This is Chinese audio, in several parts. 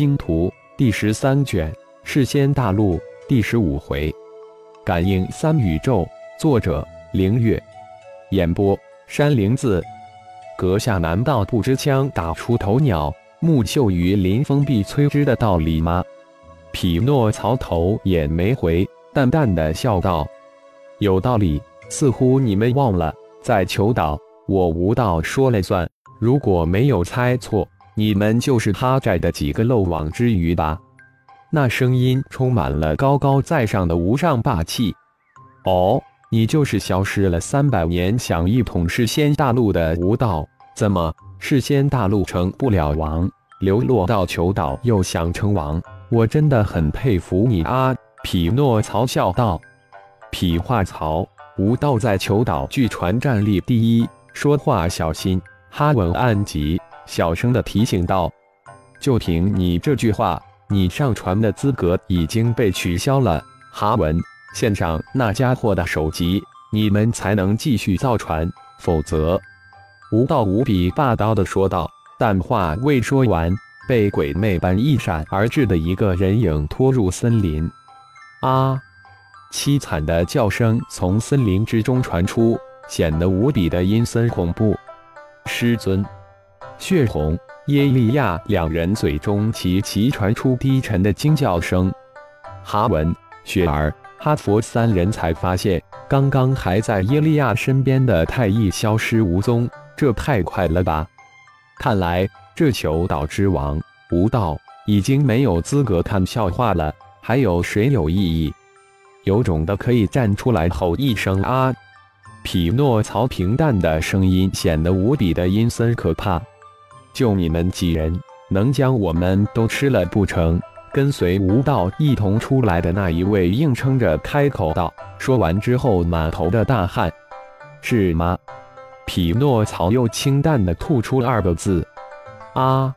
星图》第十三卷《世仙大陆》第十五回。感应三宇宙，作者：凌月，演播：山灵子。阁下难道不知枪打出头鸟，木秀于林，风必摧之的道理吗？匹诺曹头也没回，淡淡的笑道：“有道理，似乎你们忘了，在求岛，我无道说了算。如果没有猜错。”你们就是他寨的几个漏网之鱼吧？那声音充满了高高在上的无上霸气。哦，你就是消失了三百年，想一统世仙大陆的无道？怎么世仙大陆成不了王，流落到求岛又想称王？我真的很佩服你啊！匹诺曹笑道。匹话曹，无道在求岛据传战力第一，说话小心。哈文暗急。小声的提醒道：“就凭你这句话，你上传的资格已经被取消了。哈文，献上那家伙的首级，你们才能继续造船，否则……”吴道无比霸道的说道。但话未说完，被鬼魅般一闪而至的一个人影拖入森林。啊！凄惨的叫声从森林之中传出，显得无比的阴森恐怖。师尊。血红、耶利亚两人嘴中齐齐传出低沉的惊叫声。哈文、雪儿、哈佛三人才发现，刚刚还在耶利亚身边的太一消失无踪，这太快了吧！看来这求岛之王无道已经没有资格看笑话了。还有谁有异议？有种的可以站出来吼一声啊！匹诺曹平淡的声音显得无比的阴森可怕。就你们几人能将我们都吃了不成？跟随吴道一同出来的那一位硬撑着开口道。说完之后，满头的大汗。是吗？匹诺曹又清淡的吐出二个字：啊！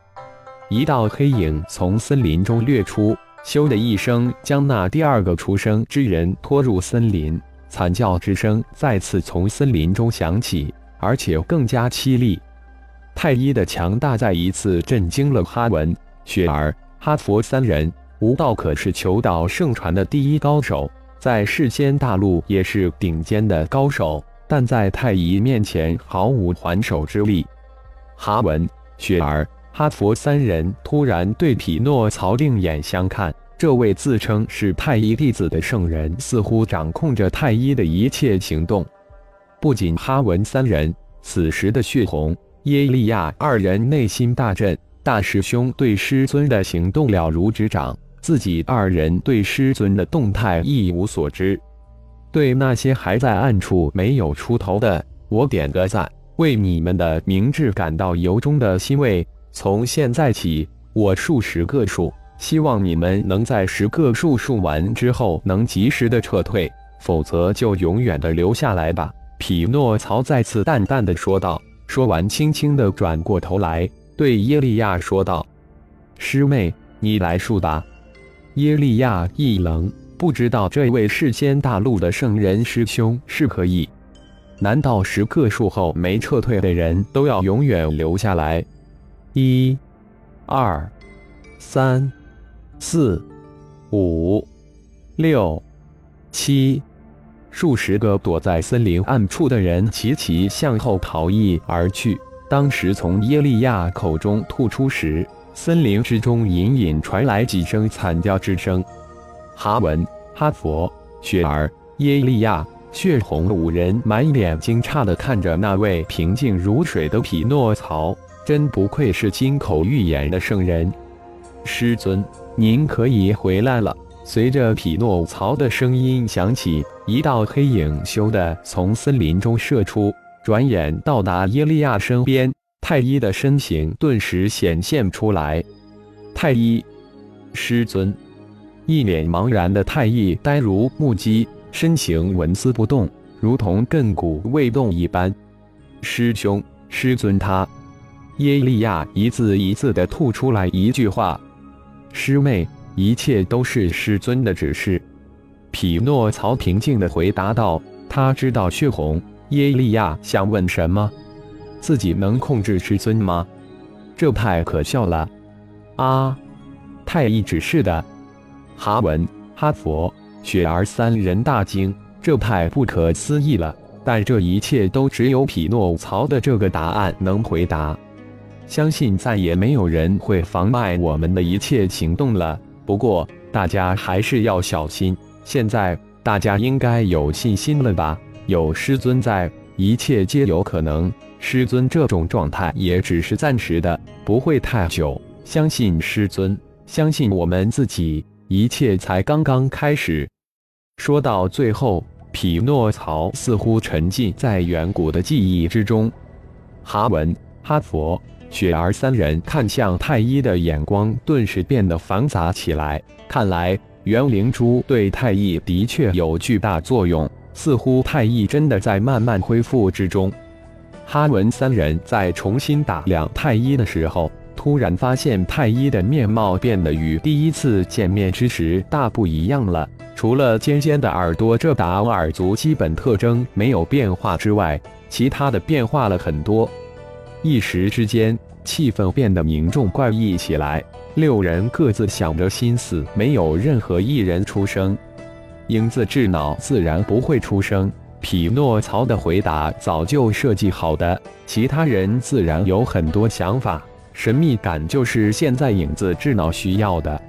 一道黑影从森林中掠出，咻的一声将那第二个出生之人拖入森林。惨叫之声再次从森林中响起，而且更加凄厉。太一的强大再一次震惊了哈文、雪儿、哈佛三人。吴道可是求道圣传的第一高手，在世间大陆也是顶尖的高手，但在太一面前毫无还手之力。哈文、雪儿、哈佛三人突然对匹诺曹另眼相看。这位自称是太一弟子的圣人，似乎掌控着太一的一切行动。不仅哈文三人，此时的血红。耶利亚二人内心大震，大师兄对师尊的行动了如指掌，自己二人对师尊的动态一无所知。对那些还在暗处没有出头的，我点个赞，为你们的明智感到由衷的欣慰。从现在起，我数十个数，希望你们能在十个数数完之后能及时的撤退，否则就永远的留下来吧。匹诺曹再次淡淡的说道。说完，轻轻的转过头来，对耶利亚说道：“师妹，你来数吧。”耶利亚一愣，不知道这位世间大陆的圣人师兄是可以？难道十个数后没撤退的人都要永远留下来？一、二、三、四、五、六、七。数十个躲在森林暗处的人齐齐向后逃逸而去。当时从耶利亚口中吐出时，森林之中隐隐传来几声惨叫之声。哈文、哈佛、雪儿、耶利亚、血红五人满脸惊诧地看着那位平静如水的匹诺曹，真不愧是金口玉言的圣人。师尊，您可以回来了。随着匹诺曹的声音响起，一道黑影咻的从森林中射出，转眼到达耶利亚身边。太一的身形顿时显现出来。太一，师尊，一脸茫然的太一呆如木鸡，身形纹丝不动，如同亘古未动一般。师兄，师尊，他。耶利亚一字一字的吐出来一句话：“师妹。”一切都是师尊的指示。匹诺曹平静地回答道：“他知道血红耶利亚想问什么，自己能控制师尊吗？这太可笑了！”啊！太一指示的。哈文、哈佛、雪儿三人大惊，这太不可思议了。但这一切都只有匹诺曹的这个答案能回答。相信再也没有人会妨碍我们的一切行动了。不过大家还是要小心。现在大家应该有信心了吧？有师尊在，一切皆有可能。师尊这种状态也只是暂时的，不会太久。相信师尊，相信我们自己，一切才刚刚开始。说到最后，匹诺曹似乎沉浸在远古的记忆之中。哈文、哈佛、雪儿三人看向太一的眼光顿时变得繁杂起来。看来元灵珠对太一的确有巨大作用，似乎太一真的在慢慢恢复之中。哈文三人在重新打量太一的时候，突然发现太一的面貌变得与第一次见面之时大不一样了。除了尖尖的耳朵这达尔族基本特征没有变化之外，其他的变化了很多。一时之间，气氛变得凝重怪异起来。六人各自想着心思，没有任何一人出声。影子智脑自然不会出声。匹诺曹的回答早就设计好的，其他人自然有很多想法。神秘感就是现在影子智脑需要的。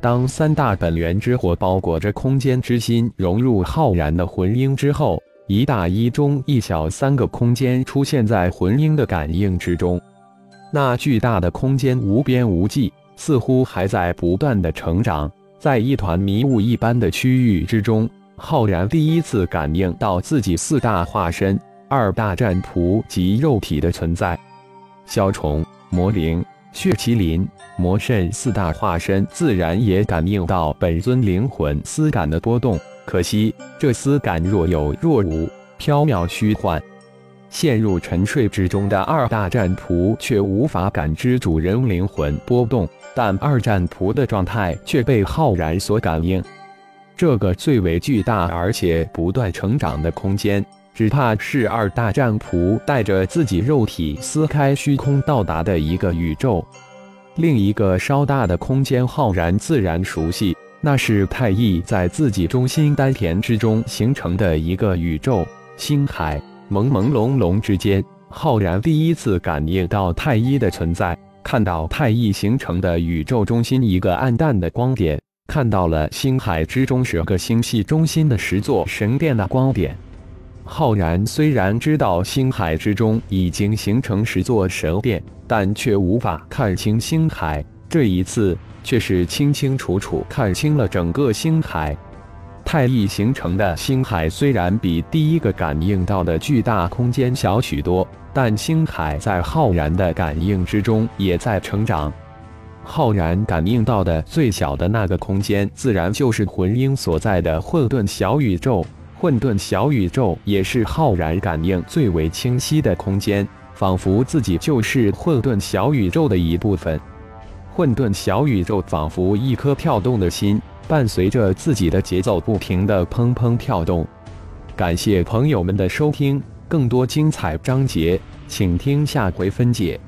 当三大本源之火包裹着空间之心融入浩然的魂婴之后，一大一中一小三个空间出现在魂婴的感应之中。那巨大的空间无边无际，似乎还在不断的成长，在一团迷雾一般的区域之中。浩然第一次感应到自己四大化身、二大战仆及肉体的存在。小虫、魔灵、血麒麟、魔圣四大化身自然也感应到本尊灵魂丝感的波动，可惜这丝感若有若无，飘渺虚幻。陷入沉睡之中的二大战仆却无法感知主人灵魂波动，但二战仆的状态却被浩然所感应。这个最为巨大而且不断成长的空间，只怕是二大战仆带着自己肉体撕开虚空到达的一个宇宙。另一个稍大的空间，浩然自然熟悉，那是太一在自己中心丹田之中形成的一个宇宙星海。朦朦胧胧之间，浩然第一次感应到太一的存在，看到太一形成的宇宙中心一个暗淡的光点。看到了星海之中十个星系中心的十座神殿的光点。浩然虽然知道星海之中已经形成十座神殿，但却无法看清星海。这一次却是清清楚楚看清了整个星海。太一形成的星海虽然比第一个感应到的巨大空间小许多，但星海在浩然的感应之中也在成长。浩然感应到的最小的那个空间，自然就是魂婴所在的混沌小宇宙。混沌小宇宙也是浩然感应最为清晰的空间，仿佛自己就是混沌小宇宙的一部分。混沌小宇宙仿佛一颗跳动的心，伴随着自己的节奏，不停的砰砰跳动。感谢朋友们的收听，更多精彩章节，请听下回分解。